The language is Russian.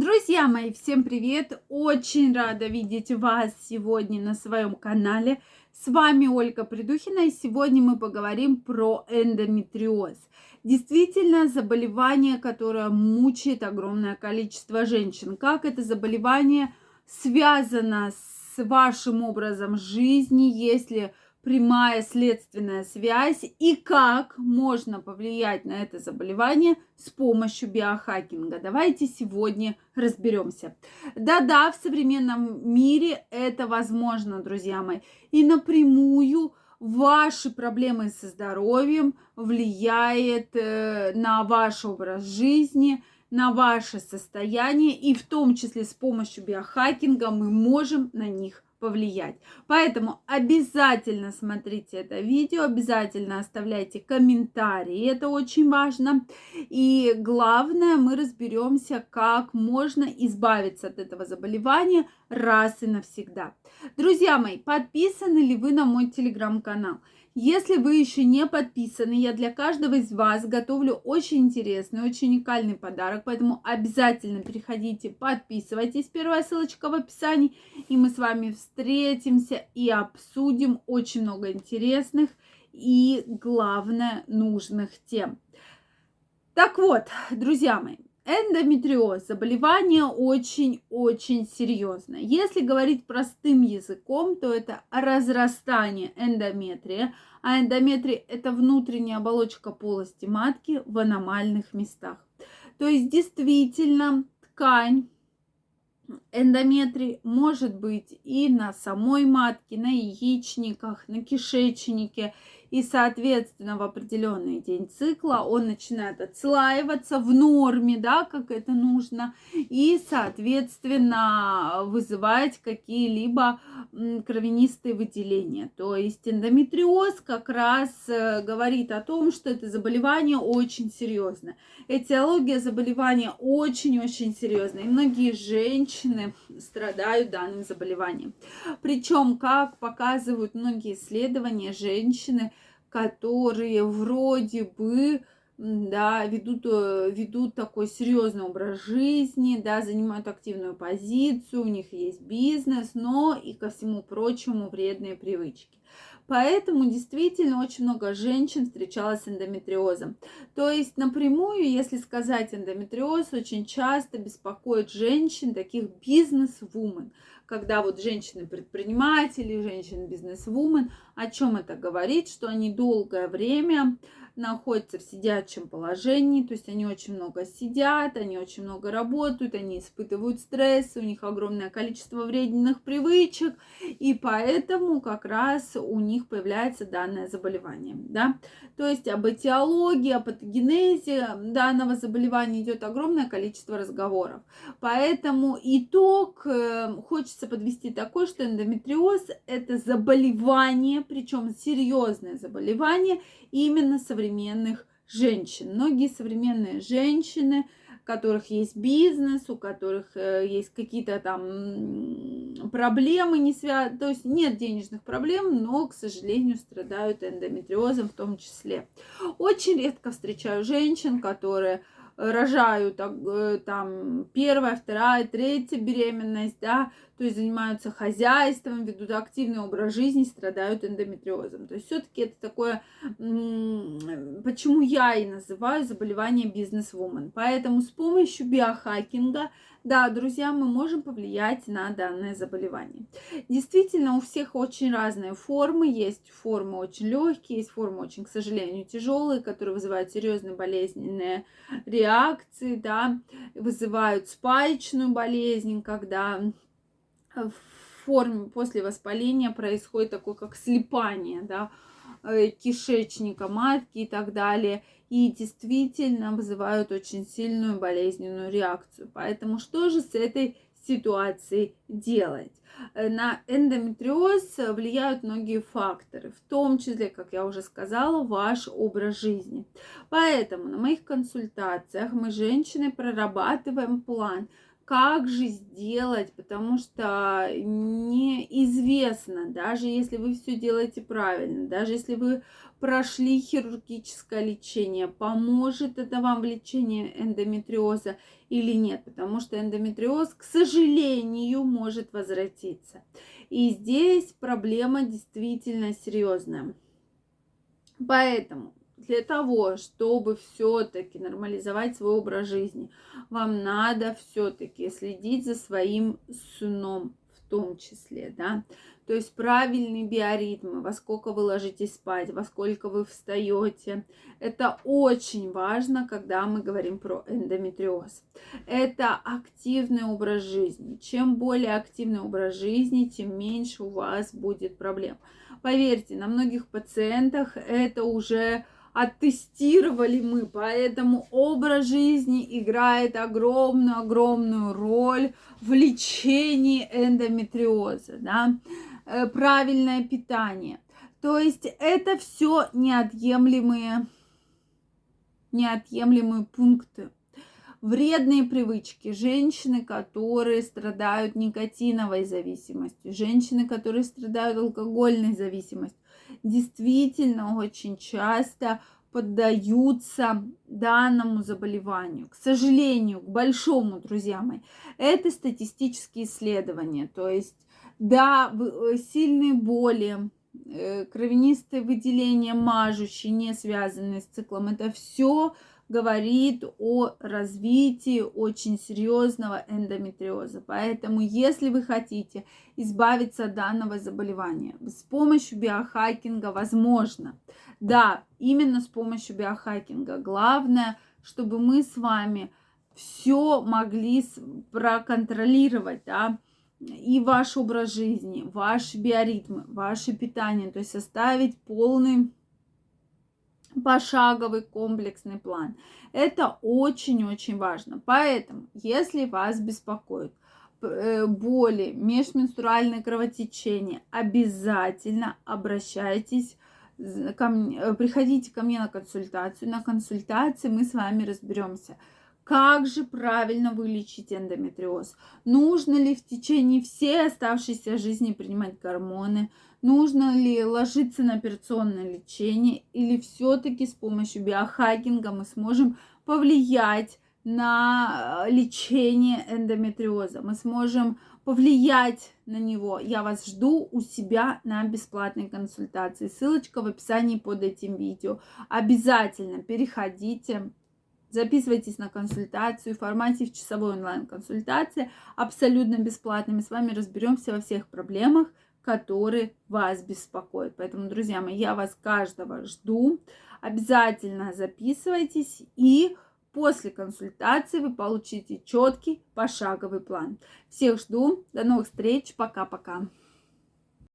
Друзья мои, всем привет! Очень рада видеть вас сегодня на своем канале. С вами Ольга Придухина, и сегодня мы поговорим про эндометриоз. Действительно, заболевание, которое мучает огромное количество женщин. Как это заболевание связано с вашим образом жизни, если прямая следственная связь и как можно повлиять на это заболевание с помощью биохакинга. Давайте сегодня разберемся. Да-да, в современном мире это возможно, друзья мои. И напрямую ваши проблемы со здоровьем влияет э, на ваш образ жизни, на ваше состояние, и в том числе с помощью биохакинга мы можем на них повлиять. Поэтому обязательно смотрите это видео, обязательно оставляйте комментарии, это очень важно. И главное, мы разберемся, как можно избавиться от этого заболевания раз и навсегда. Друзья мои, подписаны ли вы на мой телеграм-канал? Если вы еще не подписаны, я для каждого из вас готовлю очень интересный, очень уникальный подарок, поэтому обязательно переходите, подписывайтесь. Первая ссылочка в описании, и мы с вами встретимся и обсудим очень много интересных и, главное, нужных тем. Так вот, друзья мои, Эндометриоз – заболевание очень-очень серьезное. Если говорить простым языком, то это разрастание эндометрия, а эндометрия – это внутренняя оболочка полости матки в аномальных местах. То есть действительно ткань эндометрий может быть и на самой матке, на яичниках, на кишечнике – и, соответственно, в определенный день цикла он начинает отслаиваться в норме, да, как это нужно, и, соответственно, вызывать какие-либо кровянистые выделения. То есть эндометриоз как раз э, говорит о том, что это заболевание очень серьезное. Этиология заболевания очень-очень серьезная. И многие женщины страдают данным заболеванием. Причем, как показывают многие исследования, женщины которые вроде бы да, ведут, э, ведут такой серьезный образ жизни, да, занимают активную позицию, у них есть бизнес, но и ко всему прочему вредные привычки. Поэтому действительно очень много женщин встречалось с эндометриозом. То есть напрямую, если сказать эндометриоз, очень часто беспокоит женщин, таких бизнес-вумен, когда вот женщины-предприниматели, женщины-бизнес-вумен, о чем это говорит, что они долгое время находятся в сидячем положении, то есть они очень много сидят, они очень много работают, они испытывают стресс, у них огромное количество вредных привычек, и поэтому как раз у них появляется данное заболевание, да. То есть об этиологии, о патогенезе данного заболевания идет огромное количество разговоров. Поэтому итог э, хочется подвести такой, что эндометриоз это заболевание, причем серьезное заболевание именно современных женщин. Многие современные женщины, у которых есть бизнес, у которых э, есть какие-то там проблемы не связаны, то есть нет денежных проблем, но, к сожалению, страдают эндометриозом в том числе. Очень редко встречаю женщин, которые рожают э, там первая, вторая, третья беременность, да, то есть занимаются хозяйством, ведут активный образ жизни, страдают эндометриозом. То есть все-таки это такое, почему я и называю заболевание бизнес-вумен. Поэтому с помощью биохакинга, да, друзья, мы можем повлиять на данное заболевание. Действительно, у всех очень разные формы. Есть формы очень легкие, есть формы очень, к сожалению, тяжелые, которые вызывают серьезные болезненные реакции, да, вызывают спаечную болезнь, когда в форме после воспаления происходит такое, как слипание, да, кишечника, матки и так далее. И действительно вызывают очень сильную болезненную реакцию. Поэтому что же с этой ситуацией делать? Э, на эндометриоз влияют многие факторы, в том числе, как я уже сказала, ваш образ жизни. Поэтому на моих консультациях мы, женщины, прорабатываем план как же сделать, потому что неизвестно, даже если вы все делаете правильно, даже если вы прошли хирургическое лечение, поможет это вам в лечении эндометриоза или нет, потому что эндометриоз, к сожалению, может возвратиться. И здесь проблема действительно серьезная. Поэтому для того, чтобы все-таки нормализовать свой образ жизни, вам надо все-таки следить за своим сном в том числе, да, то есть правильные биоритмы, во сколько вы ложитесь спать, во сколько вы встаете. Это очень важно, когда мы говорим про эндометриоз. Это активный образ жизни. Чем более активный образ жизни, тем меньше у вас будет проблем. Поверьте, на многих пациентах это уже оттестировали мы, поэтому образ жизни играет огромную-огромную роль в лечении эндометриоза, да, э, правильное питание. То есть это все неотъемлемые, неотъемлемые пункты. Вредные привычки. Женщины, которые страдают никотиновой зависимостью, женщины, которые страдают алкогольной зависимостью действительно очень часто поддаются данному заболеванию. К сожалению, к большому, друзья мои, это статистические исследования. То есть, да, э, сильные боли, э, кровянистые выделения, мажущие, не связанные с циклом, это все говорит о развитии очень серьезного эндометриоза. Поэтому, если вы хотите избавиться от данного заболевания с помощью биохакинга, возможно. Да, именно с помощью биохакинга. Главное, чтобы мы с вами все могли проконтролировать, да, и ваш образ жизни, ваши биоритмы, ваше питание, то есть составить полный пошаговый комплексный план. Это очень-очень важно. Поэтому, если вас беспокоит э, боли, межменструальное кровотечение, обязательно обращайтесь ко мне, э, приходите ко мне на консультацию. На консультации мы с вами разберемся, как же правильно вылечить эндометриоз? Нужно ли в течение всей оставшейся жизни принимать гормоны? Нужно ли ложиться на операционное лечение? Или все-таки с помощью биохакинга мы сможем повлиять на э, лечение эндометриоза? Мы сможем повлиять на него. Я вас жду у себя на бесплатной консультации. Ссылочка в описании под этим видео. Обязательно переходите Записывайтесь на консультацию в формате в часовой онлайн-консультации, абсолютно бесплатно. Мы с вами разберемся во всех проблемах, которые вас беспокоят. Поэтому, друзья мои, я вас каждого жду. Обязательно записывайтесь и после консультации вы получите четкий пошаговый план. Всех жду. До новых встреч. Пока-пока.